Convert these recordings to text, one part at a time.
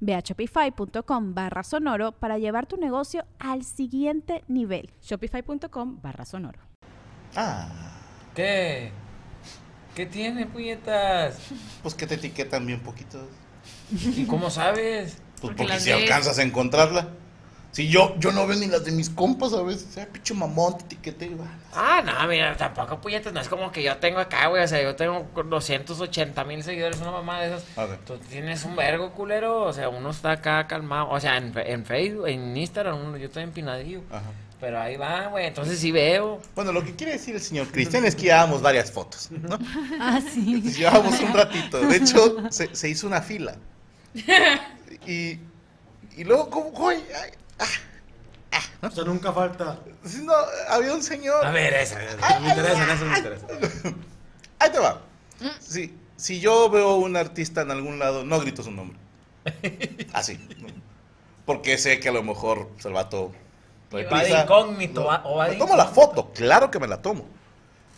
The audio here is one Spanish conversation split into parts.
Ve a shopify.com barra sonoro para llevar tu negocio al siguiente nivel. Shopify.com barra sonoro. Ah, ¿Qué? ¿Qué tiene, puñetas? pues que te etiquetan bien poquito. ¿Y cómo sabes? Pues Porque si ves. alcanzas a encontrarla. Si yo, yo no veo ni las de mis compas a veces. Ay, pinche mamón, te va. Ah, no, mira, tampoco, puñetas, no es como que yo tengo acá, güey, o sea, yo tengo 280 mil seguidores, una mamá de esas. A ver. Tú tienes un vergo, culero, o sea, uno está acá calmado, o sea, en, en Facebook, en Instagram, uno- yo estoy empinadillo. Ajá. Pero ahí va, güey, entonces sí veo. Bueno, lo que quiere decir el señor Cristian es que llevábamos varias fotos, ¿no? Ah, sí. Entonces, llevábamos un ratito. De hecho, se, se hizo una fila. Y, y luego, ¿cómo? Ay, ay, O sea, nunca falta. no, había un señor. A ver, esa. Me interesa, eso me interesa. Ahí te va. Si, si yo veo un artista en algún lado, no grito su nombre. Así. Porque sé que a lo mejor el vato. Va de incógnito, va- o va de Me tomo la foto, claro que me la tomo.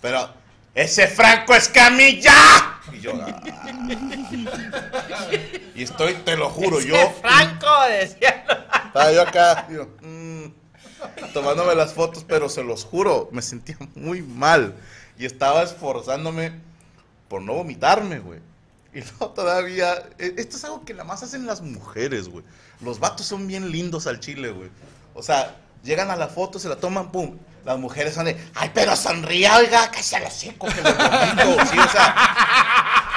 Pero, ¡ese Franco Escamilla! Y yo. ah. y estoy, te lo juro, yo. Franco, decía. Estaba yo acá, mm, tomándome las fotos, pero se los juro, me sentía muy mal. Y estaba esforzándome por no vomitarme, güey. Y luego todavía, e- esto es algo que nada más hacen las mujeres, güey. Los vatos son bien lindos al chile, güey. O sea, llegan a la foto, se la toman, pum. Las mujeres son de, ay, pero sonría, oiga, que se lo seco, que lo vomito. Sí, o sea,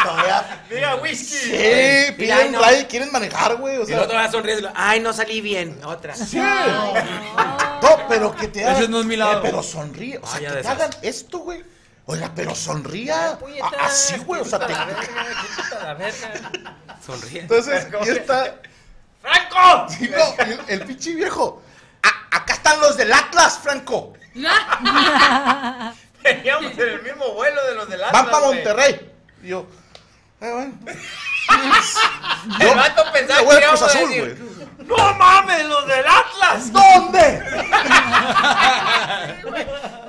todavía... Diga whisky. Sí, Mira, piden ay, no. ride, quieren manejar, güey. O Y sea, el otro va a sonreír. Ay, no salí bien. Otra. Sí. No, pero que te hagan. Ese no es mi lado. Eh, pero sonríe. O sea, Ah, ya que te hagan esto, güey. Oiga, pero sonría. Puñetas, A- Así, güey. O sea, te. la verga, verga. Sonríe. Entonces, y está. ¡Franco! Sí, no, el, el pinche viejo. "A- acá están los del Atlas, Franco. Veníamos en el mismo vuelo de los del Van Atlas, para güey. Monterrey. Y yo. Eh, bueno. El vato pensaba que íbamos a Azul, decir, güey. ¡No mames, los del Atlas! ¿Dónde?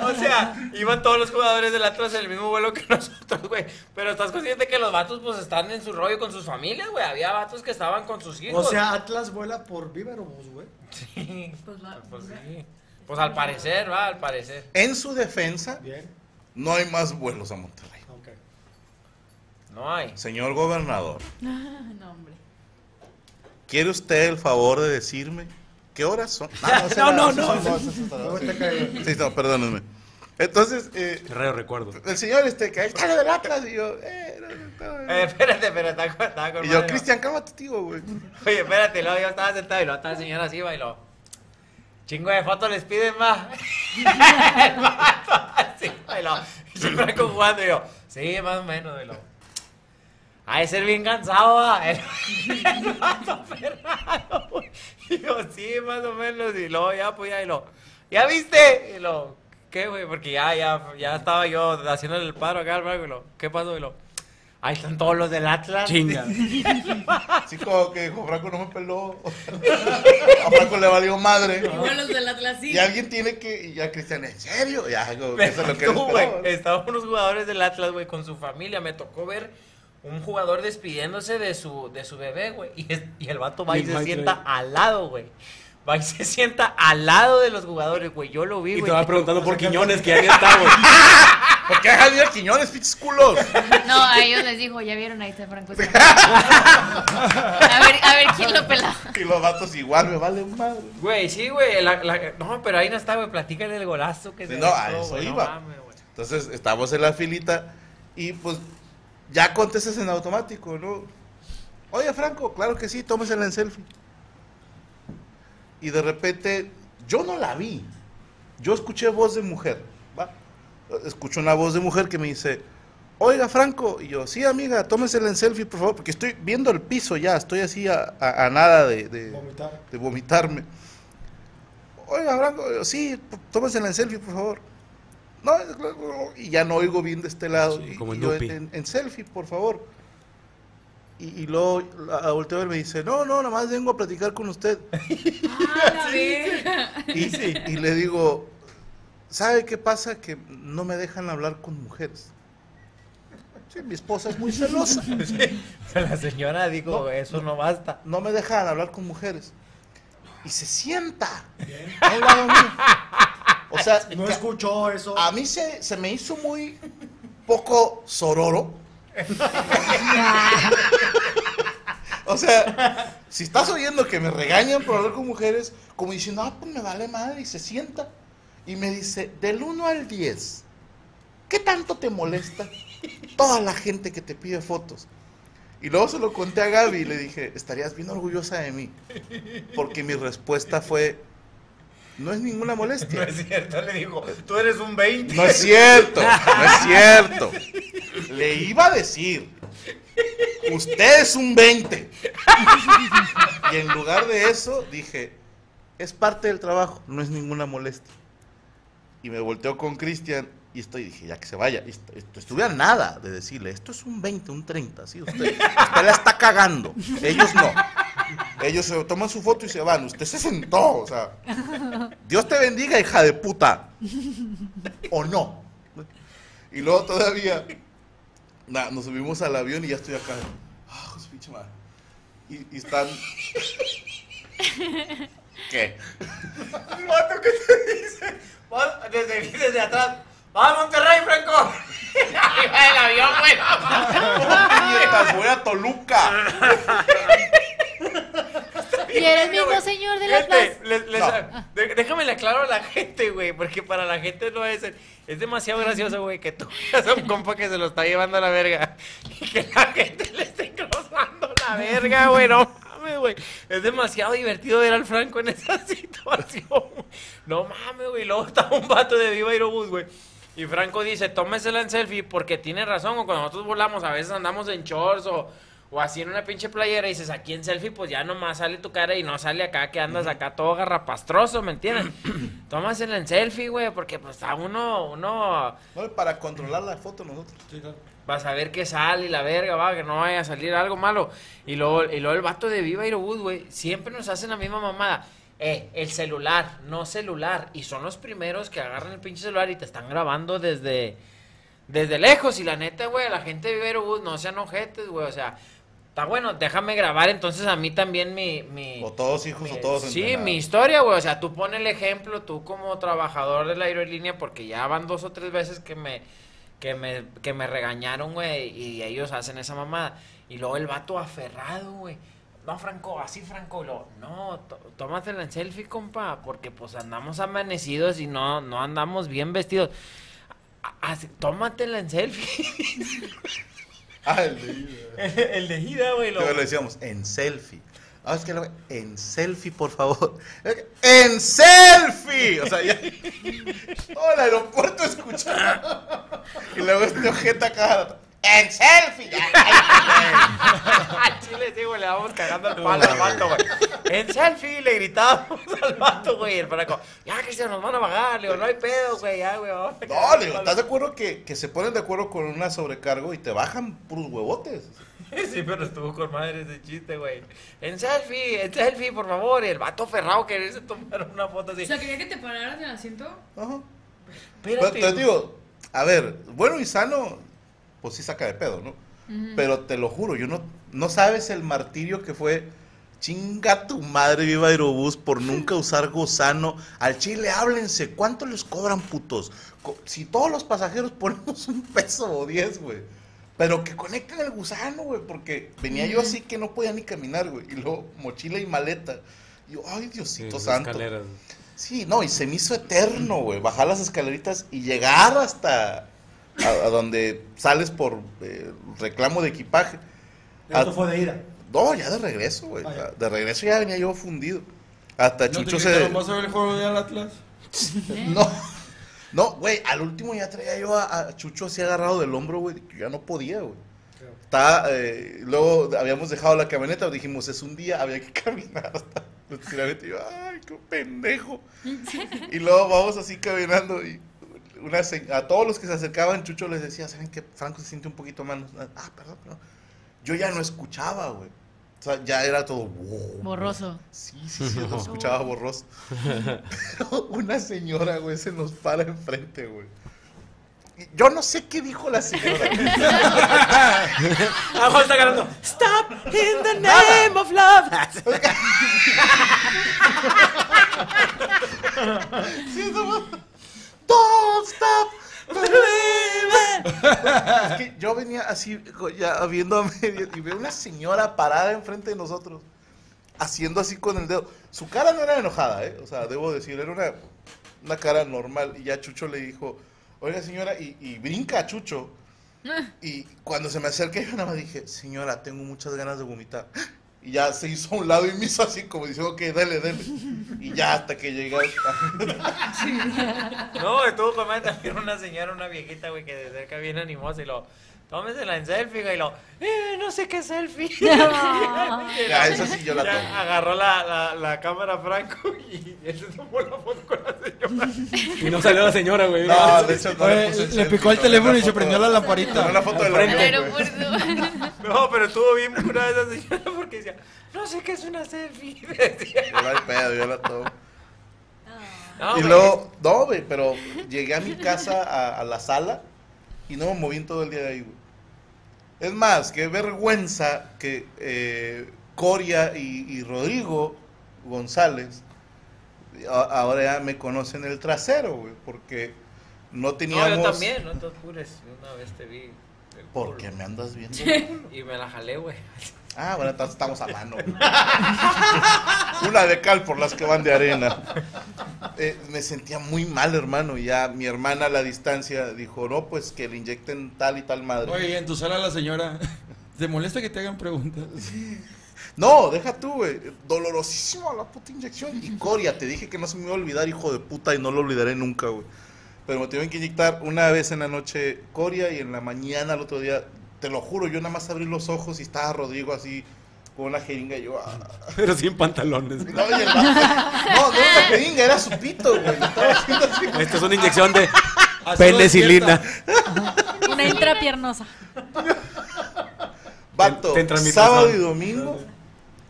O sea, iban todos los jugadores del Atlas en el mismo vuelo que nosotros, güey. Pero estás consciente que los vatos, pues, están en su rollo con sus familias, güey. Había vatos que estaban con sus hijos. O sea, Atlas vuela por Viverobús, güey. Sí, Pues pues sí. Pues al parecer, va, al parecer. En su defensa, Bien. no hay más vuelos a Monterrey. No hay. Señor gobernador. No, hombre. ¿Quiere usted el favor de decirme qué horas son? ese No, no, no. Sí, no, perdónenme. Entonces, eh, Raro recuerdo. el señor este que está del Atlas y yo, eh, no, no, no. Eh, espérate, espérate, estaba con- estaba con y yo, Cristian, cálmate, tío, güey. Oye, espérate, luego yo estaba sentado y luego estaba el señor así, lo... Chingo de fotos les piden más. el vato así, lo... Y siempre Franco jugando y yo... Sí, más o menos, y lo... Ha de ser bien cansado, va. El, el vato Fernando, güey. Y yo, sí, más o menos. Y luego ya, pues ya, y lo... ¿Ya viste? Y lo... ¿Qué, güey? Porque ya, ya, ya estaba yo haciéndole el paro acá al Franco y lo... ¿Qué pasó? Y lo... Ahí están todos los del Atlas. Chinga. Así como que dijo, Franco no me peló. A Franco le valió madre. Igual los del Atlas sí. Y alguien tiene que, y ya Cristian, ¿en serio? Ya, como que eso es lo que. Estaban unos jugadores del Atlas, güey, con su familia. Me tocó ver un jugador despidiéndose de su, de su bebé, güey. Y, y el vato va y se sienta al lado, güey. Va y se sienta al lado de los jugadores, güey. Yo lo vi, Y güey. te va preguntando por Quiñones, que ni está, güey. ¿Por qué ir a Quiñones, pinches culos? No, a ellos les dijo, ya vieron, ahí está Franco. A ver, a ver quién lo pela. Y los vatos igual, me vale madre. Güey, sí, güey. la- la- no, pero ahí no está, güey. Platícale el golazo que Sí, se no, a eso no iba. mames. Entonces estamos en la filita y pues ya contestas en automático, ¿no? Oye, Franco, claro que sí, tómesela en selfie. Y de repente, yo no la vi. Yo escuché voz de mujer, ¿va? Escucho una voz de mujer que me dice, oiga, Franco. Y yo, sí, amiga, tómesela en selfie, por favor, porque estoy viendo el piso ya, estoy así a, a- a nada de, de- Vomitar. de vomitarme. Oiga, Franco, yo, sí, tómesela en selfie, por favor. No, y ya no oigo bien de este lado. Sí, Y- como y en yo, en, en selfie, por favor. Y, y luego volteo a ver y me dice, no, no, nada más vengo a platicar con usted. Ah. Y, y le digo, ¿sabe qué pasa? Que no me dejan hablar con mujeres. Sí, mi esposa es muy celosa. La señora dijo, eso no basta. No me dejan hablar con mujeres. Y se sienta a un lado mío. O sea, No escuchó eso. a mí se, se me hizo muy poco sororo. O sea, si estás oyendo que me regañan por hablar con mujeres, como diciendo, ah, pues me vale madre, y se sienta y me dice, del 1 al 10, ¿qué tanto te molesta toda la gente que te pide fotos? Y luego se lo conté a Gaby y le dije, estarías bien orgullosa de mí, porque mi respuesta fue, no es ninguna No molestia. es cierto, le dijo, tú eres un 20. No es cierto, no es cierto. Le iba a decir, usted es un 20. Y en lugar de eso dije, es parte del trabajo, no es ninguna molestia. Y me volteo con Cristian y estoy, dije, ya que se vaya. Estuve a nada de decirle, esto es un 20, un 30, ¿sí? Usted, usted la está cagando. Ellos no. Ellos se toman su foto y se van. Usted se sentó, o sea. Dios te bendiga, hija de puta. O no. Y luego todavía na, nos subimos al avión y ya estoy acá. Ah, pinche madre. Y, y están. ¿Qué? El vato que te dice, desde, desde atrás, va a Monterrey, Franco. Arriba del avión, güey. Puñetas, voy a Toluca. Y eres mismo señor de la plaza. les- les- No. de- déjame le aclaro a la gente, güey, porque para la gente no es... Es demasiado gracioso, güey, que tú veas a un compa que se lo está llevando a la verga y que la gente le esté engrosando la verga, güey, no mames, güey. Es demasiado divertido ver al Franco en esa situación. güey. No mames, güey. Luego está un vato de Viva Aerobús, güey. Y Franco dice, tómesela en selfie porque tiene razón. O cuando nosotros volamos, a veces andamos en shorts o, o así en una pinche playera y dices, aquí en selfie, pues ya nomás sale tu cara y no sale acá que andas acá todo garrapastroso, ¿me entiendes? Tómasela en selfie, güey, porque pues a uno, uno No, para controlar la foto nosotros. Sí, claro. vas a ver que sale y la verga, va, que no vaya a salir algo malo. Y luego, y luego el vato de Viva Aerobús, güey, siempre nos hacen la misma mamada. Eh, el celular, no celular. Y son los primeros que agarran el pinche celular y te están grabando desde, desde lejos. Y la neta, güey, la gente de Viva Aerobús no sean ojetes, güey. O sea, está bueno, déjame grabar entonces a mí también mi... mi O todos hijos o todos Sí, entrenados. mi historia, güey. O sea, tú pon el ejemplo, tú como trabajador de la aerolínea, porque ya van dos o tres veces que me, que me, que me regañaron, güey, y ellos hacen esa mamada. Y luego el vato aferrado, güey. No, Franco, así, Franco. Y luego, no, tó- tómatela en selfie, compa, porque pues andamos amanecidos y no, no andamos bien vestidos. Así, tómatela en selfie. Ah, el de ida. el de gira, güey. lo- le decíamos, en selfie. Ah, es que lo- en selfie, por favor. ¡En selfie! O sea, ya. Todo el aeropuerto escuchaba. Y luego este ojete acá. ¡En selfie! Ya, Al chile, sí, güey, le vamos cagando el palo al vato, güey. En selfie le gritábamos al vato, güey. El Franco, ya, Cristian, nos van a pagar. Le digo, no hay pedo, güey, ya, güey. vamos a No, le digo, palo". ¿estás de acuerdo que, que se ponen de acuerdo con una sobrecargo y te bajan puros huevotes? Sí, pero estuvo con madre ese chiste, güey. En selfie, en selfie, por favor. Y el vato ferrado quererse tomar una foto así. O sea, quería que te pararas en el asiento. Ajá. Pero Espérate. te digo, a ver, bueno y sano, pues sí saca de pedo, ¿no? Pero te lo juro, yo no, no sabes el martirio que fue. Chinga tu madre, viva Aerobús, por nunca usar gusano. Al chile, háblense. ¿Cuánto les cobran, putos? Co- Si todos los pasajeros ponemos un peso o diez, güey. Pero que conecten el gusano, güey. Porque venía yo así que no podía ni caminar, güey. Y luego mochila y maleta. Y yo, ay, Sí, Diosito esas santo. escaleras. Sí, no, y se me hizo eterno, güey. Bajar las escaleritas y llegar hasta a, a donde sales por eh, reclamo de equipaje. Esto fue de ida. No, ya de regreso, güey. Ah. De regreso ya venía yo fundido. Hasta ¿No te Chucho se. ¿Vas a ver el juego de Atlas? No, no, güey, al último ya traía yo a, a Chucho así agarrado del hombro, güey, que ya no podía, güey. Estaba, eh, luego habíamos dejado la camioneta, dijimos, es un día, había que caminar hasta el tiramiento. Y yo, ay, qué pendejo. Y luego vamos así caminando y una se- a todos los que se acercaban, Chucho les decía, ¿saben qué? Franco se siente un poquito mal. Ah, perdón, perdón. Yo ya no escuchaba, güey. O sea, ya era todo... wow, Borroso. Sí, sí, sí, lo escuchaba borroso. Pero una señora, güey, se nos para enfrente, güey. Yo no sé qué dijo la señora. Abajo está ganando. Stop in the name of love. Sí, no, Don't stop believing. Es que yo venía así, ya viendo a medio, y veo una señora parada enfrente de nosotros, haciendo así con el dedo. Su cara no era enojada, ¿eh? O sea, debo decir, era una, una cara normal. Y ya Chucho le dijo, oiga señora, y, y brinca a Chucho. Y cuando se me acerca, yo nada más dije, señora, tengo muchas ganas de vomitar. Y ya se hizo a un lado y me hizo así, como diciendo, ok, dale, dale. Y ya hasta que llegué. No, estuvo con madre también una señora, una viejita, güey, que de cerca bien animosa y lo. Tómesela en selfie, güey, y lo. Eh, no sé qué selfie. Ya, esa sí yo la Ya tomo. agarró la, la, la cámara Franco y él se tomó la foto con la señora. Y no salió la señora, güey. No, de hecho no le picó el teléfono y se prendió la lamparita. foto del. No, pero estuvo bien curada esa señora porque decía, no sé qué es una selfie. Decía. Yo la pedo, yo la tomo. No, y güey, luego, no, güey, pero llegué a mi casa, a, a la sala, y no me moví en todo el día de ahí, güey. Es más, qué vergüenza que eh, Coria y, y Rodrigo González a- ahora ya me conocen el trasero, güey, porque no No, teníamos... yo también, no te apures. Una vez te vi. el ¿Por culo. qué me andas viendo? Y me la jalé, güey. Ah, bueno, estamos a mano. güey. Una de cal por las que van de arena. Eh, me sentía muy mal, hermano. Y ya mi hermana a la distancia dijo, no, pues que le inyecten tal y tal madre. Oye, en tu sala la señora. ¿Te molesta que te hagan preguntas? No, deja tú, güey. Dolorosísima la puta inyección. Y Coria, te dije que no se me iba a olvidar, hijo de puta, y no lo olvidaré nunca, güey. Pero me tuvieron que inyectar una vez en la noche Coria y en la mañana, el otro día, te lo juro, yo nada más abrí los ojos y estaba Rodrigo así con una jeringa y yo... ah. Pero sin pantalones. No, y el vato- no, no era jeringa, era su pito, güey. Estaba haciendo así. Esta es una inyección de penicilina. Una intrapiernosa. Vato, Te mi sábado y domingo,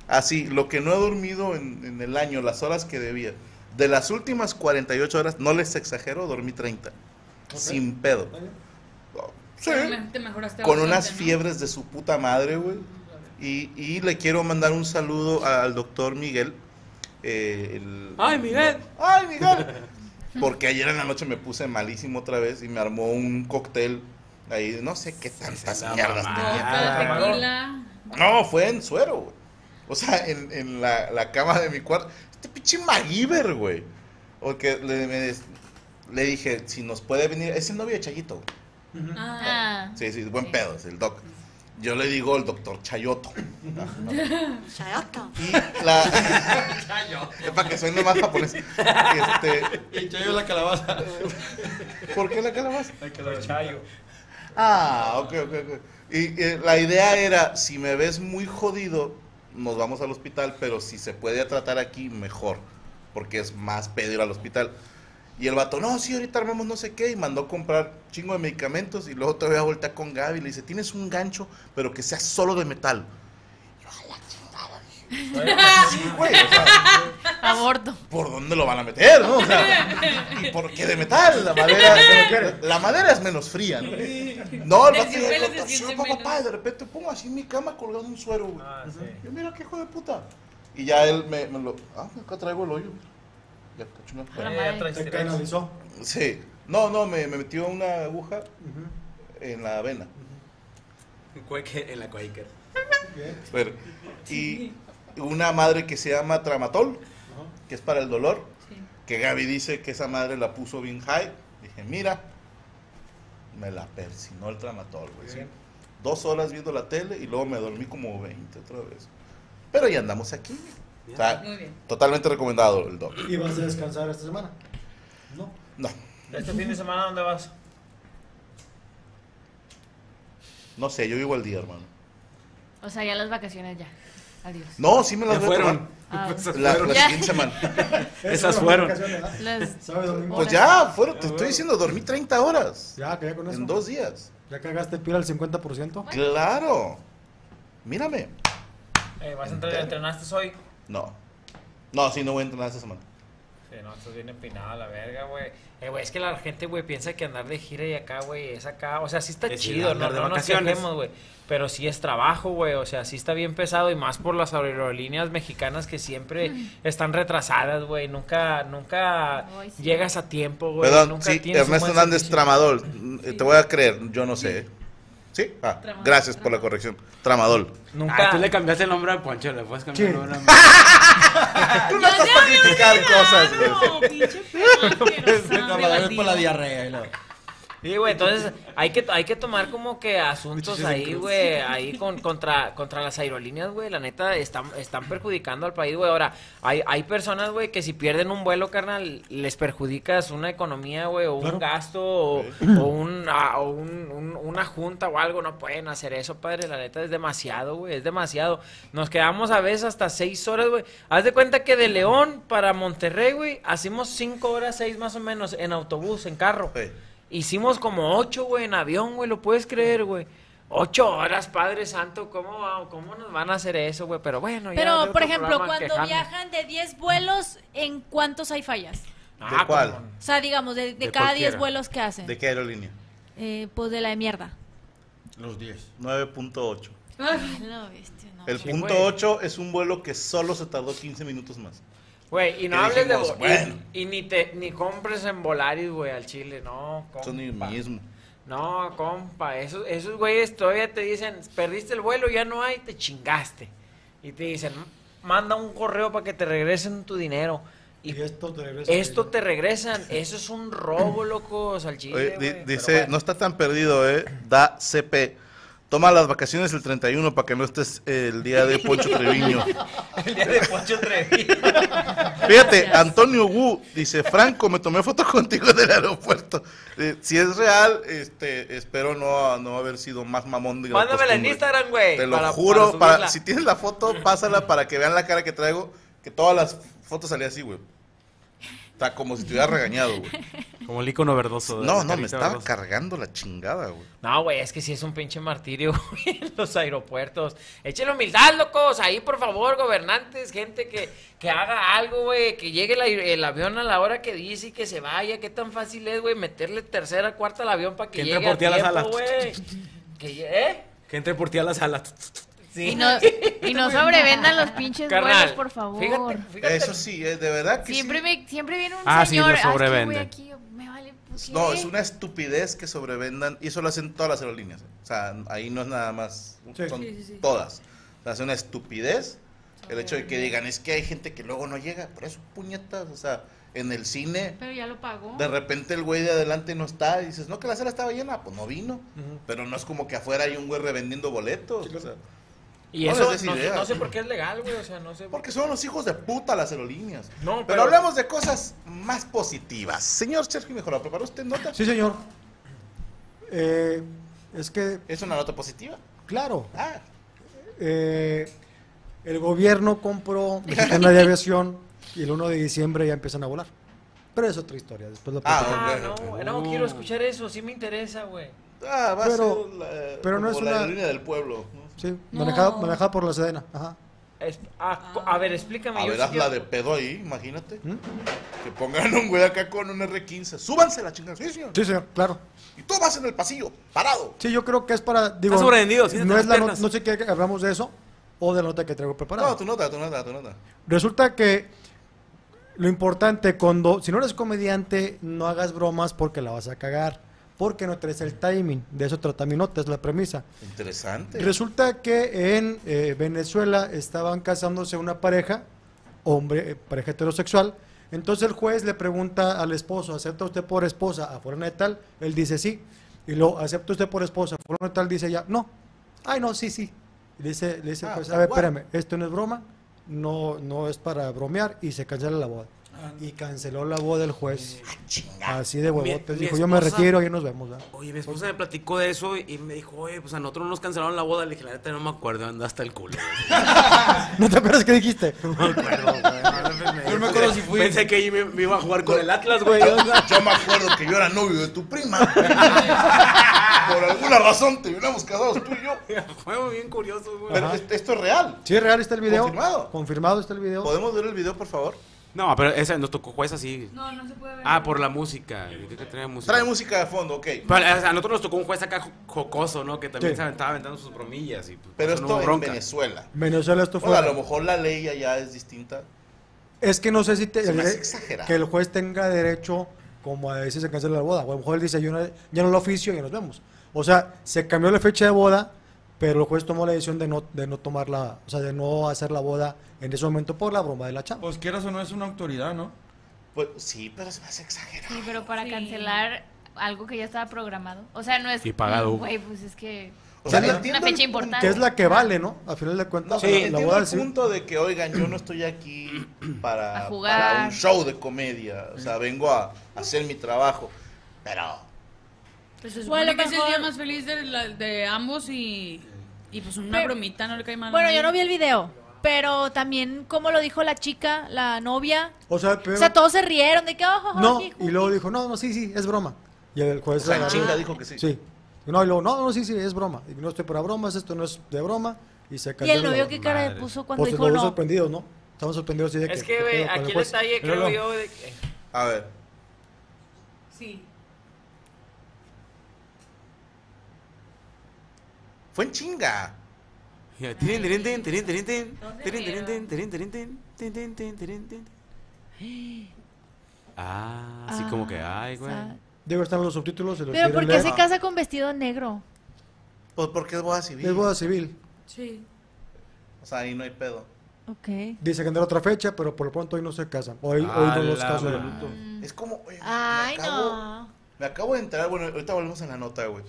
así, lo que no he dormido en, en el año, las horas que debía. De las últimas 48 horas, no les exagero, dormí 30. Sin pedo. Sí. Te mejoraste Con bastante, unas ¿no? fiebres de su puta madre, güey. Y, y le quiero mandar un saludo al doctor Miguel. eh, el- Ay, Miguel. ¡Ay, Miguel! Porque ayer en la noche me puse malísimo otra vez y me armó un cóctel ahí, no sé qué tantas mierdas tenía. No, fue en suero, güey. O sea, en, en la, la cama de mi cuarto. Este pinche MacGyver, güey. Porque le, me le dije, si nos puede venir. Es el novio de Chayito. Ah. Sí, sí, buen pedo, es el doc. Yo le digo el doctor Chayoto. Chayoto. Y la. es para que suene más japonés. Este, Y Chayo la calabaza. ¿Por qué la calabaza? Chayo. Ah, ok, ok, ok. Y eh, la idea era, si me ves muy jodido, nos vamos al hospital, pero si se puede tratar aquí, mejor, porque es más pedo ir al hospital. Y el vato, no, sí, ahorita armamos no sé qué, y mandó comprar chingo de medicamentos, y luego todavía voltea con Gaby y le dice, tienes un gancho, pero que sea solo de metal. Yo, a la chingada, dije. Sí, güey, o sea, Aborto. ¿por dónde lo van a meter, no? O sea, ¿y por qué de metal? La madera, la madera es menos fría, ¿no? No, el vato se "Sí, papá, menos". papá, y de repente pongo así en mi cama colgado un suero, güey. Ah, sí. Yo, mira qué hijo de puta. Y ya él me, me lo, ah, acá traigo el hoyo. Ya, Eh, canalizó. Sí, no, no, me, me metió una aguja en la vena. Cueque en la Quaker. Pero, y una madre que se llama tramatol, que es para el dolor. Que Gaby dice que esa madre la puso bien high. Dije, mira, me la persinó el güey. ¿sí? Dos horas viendo la tele y luego me dormí como 20 otra vez. Pero ya andamos aquí. O sea, Muy bien. totalmente recomendado el doc. ¿Y vas a descansar esta semana? No. No, ¿Este fin de semana dónde vas? no sé, yo vivo al día, hermano. O sea, ya las vacaciones ya. Adiós. No, sí me las voy a fueron. tomar. Ah, Esas La, fueron. la Ya. siguiente semana. Esas fueron. domingo. Pues ya, fueron, te estoy diciendo, dormí 30 horas. Ya, que ya con eso. En dos días. ¿Ya cagaste pila al 50%? Claro. Mírame. Eh, ¿Vas a entrar, entrenaste hoy? No. No, sí, no voy a entrenar esta semana. Sí, no, estás bien empinado a la verga, güey. Eh, güey, es que la gente, güey, piensa que andar de gira y acá, güey, es acá. O sea, sí está Es chido, no, de no nos quejemos, güey. Pero sí es trabajo, güey. O sea, sí está bien pesado y más por las aerolíneas mexicanas que siempre están retrasadas, güey. Nunca, nunca Ay, sí. llegas a tiempo, güey. Perdón, nunca sí, Ernesto Hernández. Tramadol. Eh, Te voy a creer, yo no sé. ¿Sí? Ah, Tramadol, gracias por la corrección. Tramadol. Nunca. Ah, tú le cambiaste el nombre a Poncho, le puedes cambiar el nombre. Tú no estás para criticar cosas, güey. No, pinche perra, No, la vez por la diarrea. Sí, güey, entonces hay que, hay que tomar como que asuntos ahí, güey, ahí con, contra, contra las aerolíneas, güey, la neta, están, están perjudicando al país, güey. Ahora, hay, hay personas, güey, que si pierden un vuelo, carnal, les perjudicas una economía, güey, o Claro. un gasto, o, o un, ah, o un- un- una junta o algo, no pueden hacer eso, padre, la neta, es demasiado, güey, es demasiado. Nos quedamos a veces hasta seis horas, güey. Haz de cuenta que de León para Monterrey, güey, hacemos cinco horas, seis más o menos, en autobús, en carro. Sí. Hicimos como ocho, güey, en avión, güey, lo puedes creer, güey. Ocho horas, Padre Santo, ¿cómo, va- cómo nos van a hacer eso, güey? Pero bueno, ya Pero, por ejemplo, cuando quejando. viajan de 10 vuelos, ¿en cuántos hay fallas? Ah, ¿De cuál? cómo. O sea, digamos, de, de De cada cualquiera. 10 vuelos que hacen. ¿De qué aerolínea? Eh, pues de la de mierda. Los 10. 9.8. Ay, no, bestia, no. El Sí, punto güey. 8 es un vuelo que solo se tardó 15 minutos más. Güey, y no hables de... dijimos, bueno. Y, ni, te, ni compres en Volaris, güey, al Chile, no, compa. Son el mismo. No, compa, esos, esos güeyes todavía te dicen, perdiste el vuelo, ya no hay, te chingaste. Y te dicen, manda un correo para que te regresen tu dinero. Y Y esto te regresa. esto te regresan, eso es un robo, locos, al Chile, Oye, pero dice, bueno. no está tan perdido, ¿eh? Da CP. Toma las vacaciones el 31 para que no estés el día de Poncho Treviño. El día de Poncho Treviño. Fíjate, Antonio Wu dice, Franco, me tomé foto contigo en el aeropuerto. Eh, si es real, este, espero no, no haber sido más mamón de la Mándamela en. Instagram, güey. Te lo para- juro, para para, subirla. si tienes la foto, pásala para que vean la cara que traigo, que todas las fotos salían así, güey. Está como si te hubiera regañado, güey. Como el icono verdoso. de No, no, me estaba verdosa. cargando la chingada, güey. No, güey, es que sí es un pinche martirio, güey, en los aeropuertos. Échenle humildad, locos. Ahí, por favor, gobernantes, gente que, que haga algo, güey. Que llegue el, avión a la hora que dice y que se vaya. ¿Qué tan fácil es, güey? Meterle tercera, cuarta al avión para que, Que entre llegue por a ti a la tiempo, sala. güey. Que, ¿Eh? Que entre por ti a la sala. Sí. Y no, y no sobrevendan los pinches Carnal, vuelos, por favor. Fíjate, fíjate. Eso sí, eh, de verdad que Siempre, sí. me, siempre viene un Ah, sí, señor. lo "Ah, es que voy sobrevenden". aquí, me vale, pues, No, es una estupidez que sobrevendan y eso lo hacen todas las aerolíneas. eh. O sea, ahí no es nada más, Sí. son Sí, sí, sí. todas. O sea, es una estupidez el hecho de que digan, es que hay gente que luego no llega, por eso puñetas, o sea, en el cine, Pero ya lo pagó. de repente el güey de adelante no está y dices, no, que la sala estaba llena, pues no vino. Pero no es como que afuera hay un güey revendiendo boletos. o sea, Y No eso no, sé- idea. no sé por qué es legal, güey. O sea, no sé. porque son los hijos de puta las aerolíneas. No, pero, pero- hablamos de cosas más positivas. Señor Sergio Mejorado, ¿preparó usted nota? Sí, señor. Eh, es que, ¿Es una nota positiva? claro, Ah, eh, el gobierno compró Mexicana de Aviación y el 1 de diciembre ya empiezan a volar. Pero es otra historia, después lo Ah. Ah, no, no, quiero escuchar eso. Sí me interesa, güey. Ah, va Pero- a ser la, pero no es la una- aerolínea del pueblo. ¿no? Sí, No. manejada, manejada por la Sedena. Ajá. Es- ah, a ver, explícame. A yo ver, sí haz la quiero- de pedo ahí, imagínate. ¿Mm? Que pongan un güey acá con un R15. Súbanse la chingada. Sí, señor. Sí, señor, claro. Y tú vas en el pasillo, parado. Sí, yo creo que es para. Digo, Está sobrevendido, siéntate no, las es la no, piernas. no sé qué hablamos de eso o de la nota que traigo preparada. No, tu nota, tu nota, tu nota. Resulta que lo importante cuando, si no eres comediante, no hagas bromas porque la vas a cagar, porque no traes el timing. De eso trata mi nota, es la premisa. Interesante. Resulta que en eh, Venezuela estaban casándose una pareja, hombre, eh, pareja heterosexual, Entonces el juez le pregunta al esposo, ¿acepta usted por esposa a fulano de tal? Él dice sí. Y lo ¿acepta usted por esposa a fulano de tal? Dice ya, no. Ay, no, sí, sí. Y dice, le dice Ah, sea, a ver, espérame, esto no es broma, no, no es para bromear y se cancela la boda. Ah, Y canceló la boda el juez. Chinga. Así de Mi- huevotes. mi Dijo, yo me retiro y nos vemos. ¿verdad? Oye, mi esposa me platicó de eso y me dijo, oye, pues a nosotros nos cancelaron la boda. Le dije, la neta no me acuerdo, anda hasta el culo. güey". ¿No te acuerdas qué dijiste? No me acuerdo, güey. Yo no me acuerdo si fui. Pensé que ahí me, me iba a jugar con el Atlas, güey. Yo me acuerdo que yo era novio de tu prima. Por alguna razón te hubiéramos casado tú y yo. Juego bien curioso, güey. Pero est- esto es real. Sí, real está el video. Confirmado. Confirmado está el video. ¿Podemos ver el video, por favor? No, pero esa nos tocó juez así. No, no se puede ver. Ah, por la música. ¿Qué que trae música? Trae música de fondo, ok. Pero, a nosotros nos tocó un juez acá jo- jocoso, ¿no? Que también Sí. se aventaba aventando sus bromillas. Y, pues, Pero esto en. Venezuela. Venezuela esto fue. Bueno, a lo mejor la ley allá es distinta. Es que no sé si te- Se me hace exagerado. que el juez tenga derecho como a decir se cancela la boda. O a lo mejor él dice, yo no, ya no lo oficio y nos vemos. O sea, se cambió la fecha de boda, pero el juez tomó la decisión de no, de no tomar la, o sea, de no hacer la boda en ese momento por la broma de la chava. Pues quieras o no es una autoridad, ¿no? Pues sí, pero se me hace exagerado. Sí, pero para Sí. cancelar algo que ya estaba programado. O sea, no es. Y pagado. Güey, pues es que. O sea, Es la- Una fecha importante. que es la que vale, ¿no? A final de No, cuentas, pero la- la, entiendo boda el sí. punto de que, oigan, yo no estoy aquí para, A jugar. para un show de comedia. O sea, vengo a, a hacer mi trabajo. Pero Pues se Bueno, supone que es el día más feliz de, la- de ambos y, y pues una Pero- bromita no le cae mal. Bueno, yo no vi el video, pero también como lo dijo la chica, la novia, O sea, pero- o sea, todos se rieron de que, oh, oh, no, aquí, y luego dijo, no, no, sí, sí, es broma. Y el juez o sea, agarró- chinga dijo que sí. Sí. Y No, y luego, no, no, sí, sí, es broma. Y no estoy para bromas, esto no es de broma. Y se Y cancela el la novio qué cara le puso cuando Pues dijo no. sorprendidos, ¿no? Estaban sorprendidos de que... Es ¿qué que, güey, aquí el detalle creo yo de que... A ver, Sí. Tin, tirin, tin. Ah, así como que, ay, güey. Digo, están los subtítulos. se los Pero ¿por qué leer. se casa con vestido negro? Pues porque es boda civil. Es boda civil. Sí. O sea, ahí no hay pedo. Ok. Dice que tendrá otra fecha, pero por lo pronto hoy no se casan. Hoy, hoy no los casan de madre. luto. Es como, oye, me Ay, acabo- no. Me acabo de enterar, bueno, ahorita volvemos en la nota, güey.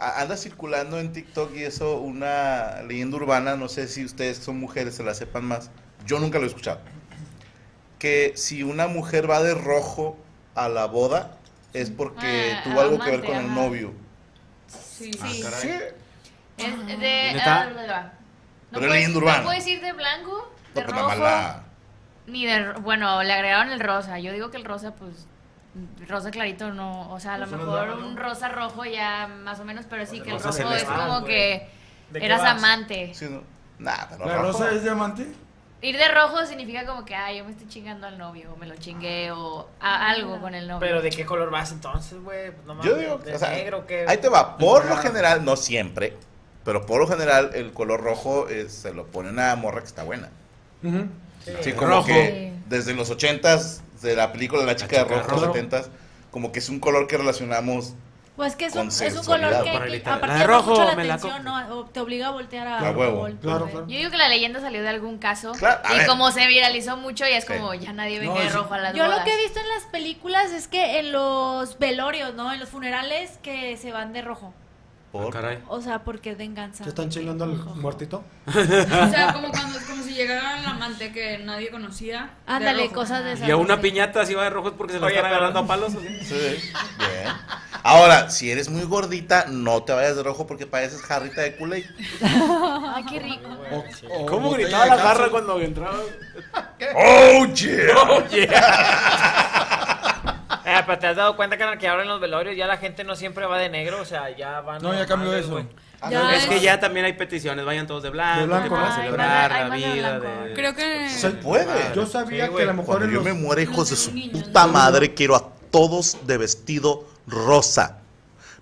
Anda circulando en TikTok y eso una leyenda urbana, no sé si ustedes son mujeres se la sepan más. Yo nunca lo he escuchado. Que si una mujer va de rojo a la boda es porque Ah, tuvo algo que ver amante, con el ajá. novio. Sí. Ah, Sí. caray. Sí. Es de. Ah, bla, bla. No Pero es puedes, leyenda urbana. no puedes ir de blanco, de No, pues rojo, la- ni de. Bueno, le agregaron el rosa. Yo digo que el rosa, pues. Rosa clarito no. O sea, a lo Pues no mejor un rosa rojo ya más o menos, pero sí que el rosa rojo es como Ah, que. ¿De Eras vas? amante. Sí, no. Nah, pero ¿La rojo. rosa es diamante? Ir de rojo significa como que, ay, yo me estoy chingando al novio, o me lo chingué, o a- algo con el novio. Pero ¿de qué color vas entonces, güey? Pues no mames, Yo digo, ¿de o sea, negro qué? ahí te va. Por lo Ah. general, no siempre, pero por lo general el color rojo eh, se lo pone una morra que está buena. Sí, como Rojo. que desde los ochentas de la película La chica de chica rojo, rojo. setentas, como que es un color que relacionamos. Pues que es Con un, es un color que, que aparte La de rojo, mucho la me la atención. ¿no? O te obliga a voltear a, A huevo. Claro, claro. Yo digo que la leyenda salió de algún caso. Claro, y ver. como se viralizó mucho, ya es Sí. como, ya nadie No, venga de rojo a las Yo lo que he visto en las películas es que en los velorios, ¿no? En los funerales que se van de rojo. Por... Ah, caray. O sea, porque es venganza. ¿Se están chingando al muertito? O sea, como cuando como si llegara el amante que nadie conocía. de Ándale, rojo. cosas de esas. Y a una piñata si va de rojo es porque se la están agarrando a palos. ¿o qué? Sí, bien. Ahora, si eres muy gordita, no te vayas de rojo porque pareces jarrita de Kool-Aid. Ay, qué rico. O- o ¿Cómo gritaba de la garra cuando entraba? ¡Oh, yeah! Eh, pero te has dado cuenta, carnal, que ahora en los velorios ya la gente no siempre va de negro, o sea, ya van. No, ya cambió eso. Ya Es es- que ya también hay peticiones, vayan todos de blanco, De blanco, para celebrar la vida de... Creo que. Se puede. Yo sabía Sí, que a lo mejor Cuando yo los... me muera, hijos de su puta madre, quiero a todos de vestido rosa.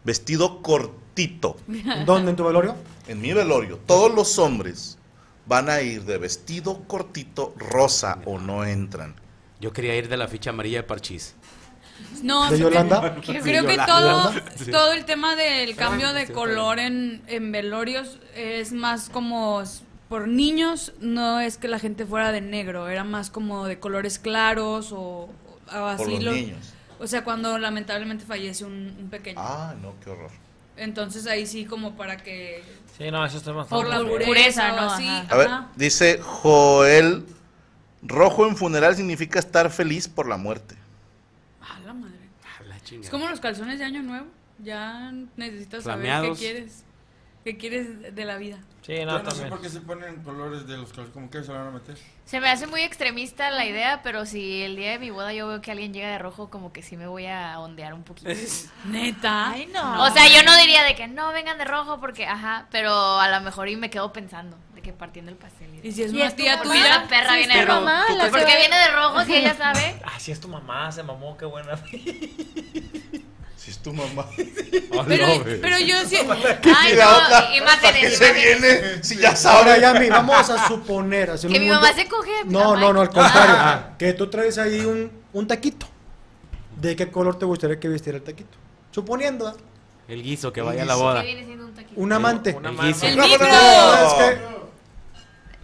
Vestido cortito. ¿En ¿Dónde? ¿En tu velorio? En mi velorio, todos los hombres van a ir de vestido cortito rosa o no entran. Yo quería ir de la ficha amarilla de Parchís. No, ¿De sí, Yolanda? que- creo que todo, Sí. todo el tema del cambio de color en, en velorios es más como por niños no es que la gente fuera de negro, era más como de colores claros o, o así. Por los lo- niños. O sea, cuando lamentablemente fallece un, un pequeño. Ah, no, qué horror. Entonces ahí sí como para que... Sí, no, eso está más Por la pureza, ¿no? así. Ajá. A ver, ajá. dice Joel, rojo en funeral significa estar feliz por la muerte. Ah, la madre. Ah, la Es chingada. como los calzones de año nuevo. Ya necesitas saber qué quieres. ¿Qué quieres de la vida? Sí, Yo no, no sé también. por qué se ponen colores de los colores. ¿Cómo que se lo van a meter? Se me hace muy extremista la idea, pero si el día de mi boda yo veo que alguien llega de rojo, como que sí me voy a ondear un poquito. Neta. Ay, no. O sea, yo no diría de que no vengan de rojo porque, ajá, pero a lo mejor y me quedo pensando de que partiendo el pastel. Y si es Y una es tu tía mamá. Porque tuya. la perra Sí, viene de rojo. Porque que- viene de rojo si ella sabe. Ah, si es tu mamá, se mamó, qué buena. Si es tu mamá. Pero, pero yo sí. Ay, no, otra, ¿para imagínense, qué se viene? Si ya Ahora, sabe. Yami, vamos a suponer. Que un mi mundo- mamá se coge a mi No, mamá. no, no, al contrario. Ah. Que tú traes ahí un, un taquito. ¿De qué color te gustaría que vistiera el taquito? Suponiendo, ¿eh? El guiso que vaya a la guiso. boda. ¿Qué viene siendo un taquito? un amante. El guiso. El No, Es que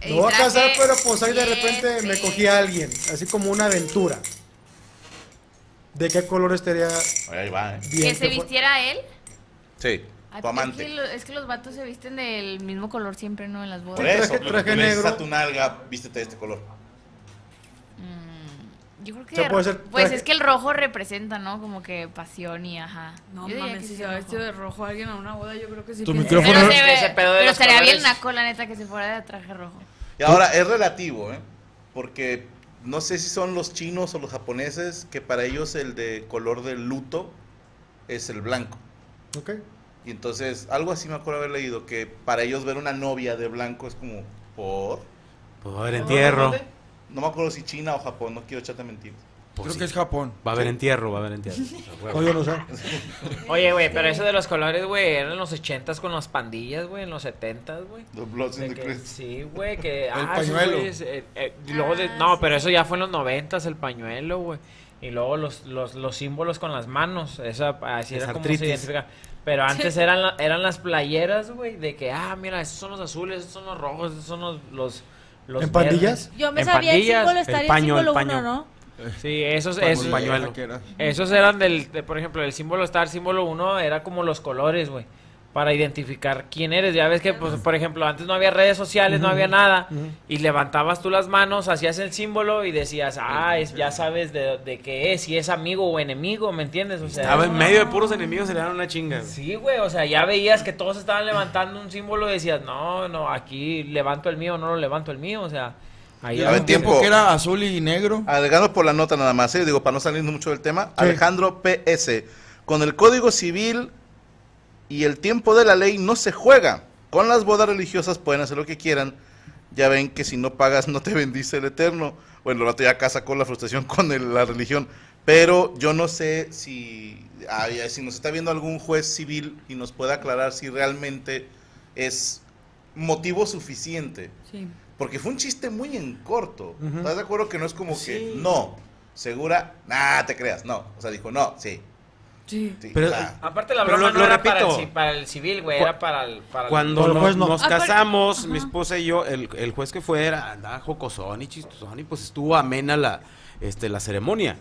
me voy a casar, pero pues ahí de repente me cogí a alguien. Así como una aventura. ¿De qué color estaría Ahí va, ¿eh? bien? Que se fue- vistiera él. Sí, Ay, tu Es que, amante. lo- es que los vatos se visten del mismo color siempre, ¿no? En las bodas. Por eso, traje- lo que traje tú le dices negro. a tu nalga, vístete de este color. Yo creo que. Puede ser pues traje- es que el rojo representa, ¿no? Como que pasión y ajá. No Yo diría mames, que si sí se va rojo. vestido de rojo alguien a una boda, yo creo que sí. Tu piensa- micrófono- Pero, Ese se ve- pedo de pero los estaría bien colores. naco, la neta, que se fuera de traje rojo. Y ahora es relativo, ¿eh? Porque no sé si son los chinos o los japoneses que para ellos el de color del luto es el blanco. Ok. Y entonces, algo así me acuerdo haber leído, que para ellos ver una novia de blanco es como, ¿por? Haber entierro. No me acuerdo si China o Japón, no quiero echarte mentiras. Pues Creo sí. que es Japón. Va a haber entierro, va a haber entierro. O yo no sé. Oye, güey, pero eso de los colores, güey, eran en los ochentas con las pandillas, güey, en los setentas, güey. The Bloods in the Crips. Sí, güey, que... El ah, pañuelo. eh, eh, y luego de- no, pero eso ya fue en los noventas, el pañuelo, güey. Y luego los, los, los símbolos con las manos, esa, así Es era como se artritis. identifica. Pero antes eran, la- eran las playeras, güey, de que, ah, mira, esos son los azules, esos son los rojos, esos son los... los, los ¿En verdes. pandillas? Yo me En sabía pandillas. el símbolo, estaría el, paño, el símbolo paño. uno, ¿no? Sí, esos, esos, pañuelo. Esos eran del, de, por ejemplo, el símbolo star, símbolo 1 era como los colores, güey, para identificar quién eres. Ya ves que, pues, por ejemplo, antes no había redes sociales, no había nada, y levantabas tú las manos, hacías el símbolo y decías, ah, es, ya sabes de, de qué es, si es amigo o enemigo, ¿me entiendes? O sea, Estaba en medio de puros enemigos, se le daban una chinga. güey. Sí, güey, o sea, ya veías que todos estaban levantando un símbolo y decías, no, no, aquí levanto el mío, no lo levanto el mío, o sea, ahí A ver, tiempo que era azul y negro. Agregando por la nota nada más, ¿eh? digo, para no salirnos mucho del tema. Alejandro PS. Con el Código Civil y el tiempo de la ley no se juega. Con las bodas religiosas pueden hacer lo que quieran. Ya ven que si no pagas no te bendice el Eterno. Bueno, el rato ya casa con la frustración con el- la religión. Pero yo no sé si, ya, si nos está viendo algún juez civil y nos puede aclarar si realmente es motivo suficiente. Sí. Porque fue un chiste muy en corto. ¿Estás de acuerdo que no es como que no, segura, nah, te creas, no. O sea, dijo no, sí. Sí. sí, Pero- o sea, Aparte la broma lo- no lo era para el, para el civil, güey, era para el... Para Cuando el nos, no. nos Aparte- casamos, mi esposa y yo, el, el juez que fue era, andaba jocosón y chistosón y pues estuvo amena la, este, la ceremonia.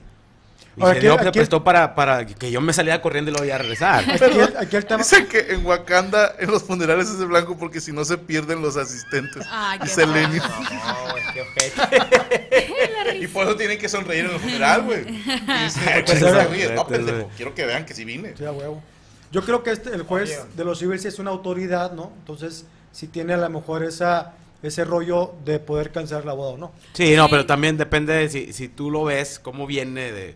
Y Ahora, se aquí- dio que aquí- prestó para, para que yo me saliera corriendo y lo iba a regresar. Aquí, el- aquí el tema. Dicen que en Wakanda en los funerales es de blanco porque si no se pierden los asistentes. Ay, Dice Lenin. No, qué ojete. Y por eso tienen que sonreír en el funeral, güey. Y Pues, "Pues, se ríe". No, pues, pendejo, eh. quiero que vean que sí vine. Sí, a huevo. Yo creo que este, el juez Oye. de los civiles sí es una autoridad, ¿no? Entonces, si tiene a lo mejor esa, ese rollo de poder cancelar la boda o no. Sí, no, pero también depende de si, si tú lo ves, cómo viene de,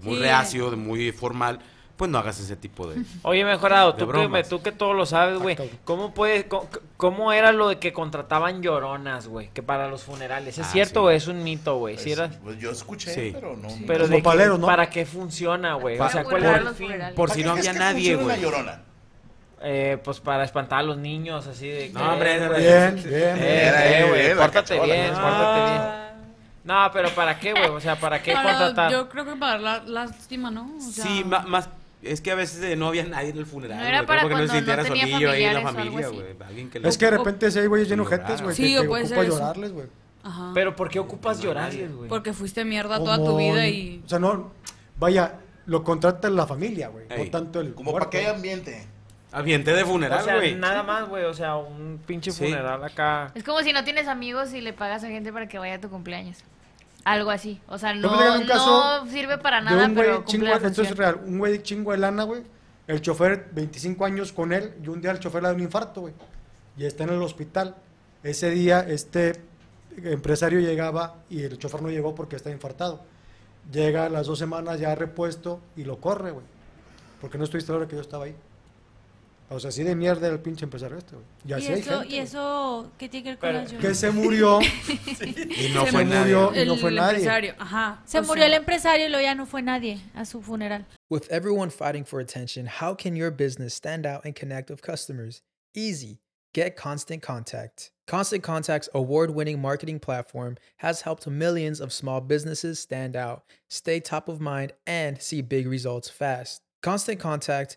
de muy Sí. reacio, de muy formal, pues no hagas ese tipo de... Oye, mejorado, De tú que, bromas. tú que todo lo sabes, güey. Ah, cabrón. ¿Cómo puedes, cómo, cómo era lo de que contrataban lloronas, güey? Que para los funerales. ¿Es Ah, cierto sí. o es un mito, güey? ¿Sí era? Pues yo escuché, Sí. pero no. Pero. ¿para qué funciona, güey? O sea, ¿cuál por- era el fin? funerales. Por ¿Para si no había que nadie, funciona güey. Eh, pues para espantar a los niños, así de... No, hombre, eh, era- güey, Bien, sí, sí, bien, eh, bien. eh, güey, Bien, cachola, bien, bien. No, pero ¿para qué, güey? O sea, ¿para qué Para- contratar? yo creo que para la lástima, ¿no? O sea, Sí, más Es que a veces eh, no había nadie en el funeral. No era güey, para porque no se cuando sintiera no tenía solillo ahí en la familia, güey. Es que de repente sí hay güeyes llenos Lo jetes, güey, Sí, que, o que puede ocupa ser eso. llorarles, güey. Ajá. Pero ¿por qué ocupas llorarles, güey? Porque fuiste mierda toda tu vida y... O sea, no, vaya, lo contrata la familia, güey, Ey. no tanto el Como para que haya ambiente. Ambiente de O funeral, sea, güey. nada más, güey. O sea, un pinche Sí. funeral acá. Es como si no tienes amigos y le pagas a gente para que vaya a tu cumpleaños. Algo así. O sea, no, caso sirve para de nada, un güey pero cumple chingo, la esto es real, un güey chingo de lana, güey, el chofer, 25 años con él, y un día el chofer le da un infarto, güey, y está en el hospital. Ese día, este empresario llegaba y el chofer no llegó porque está infartado. Llega a las dos semanas ya repuesto y lo corre, güey, porque no estoy seguro que yo estaba ahí. O sea, así de mierda era el pinche empresario este, güey. Y ¿Y así hay eso, gente, ¿Y eso qué tiene que ver con Pero- las que se murió Y no Se fue murió. güey. y no fue el nadie. empresario, ajá. Se O murió sea, el empresario y luego ya no fue nadie a su funeral. With everyone fighting for attention, how can your business stand out and connect with customers? Easy. Get Constant Contact. Constant Contact's award winning marketing platform has helped millions of small businesses stand out, stay top of mind, and see big results fast. Constant Contact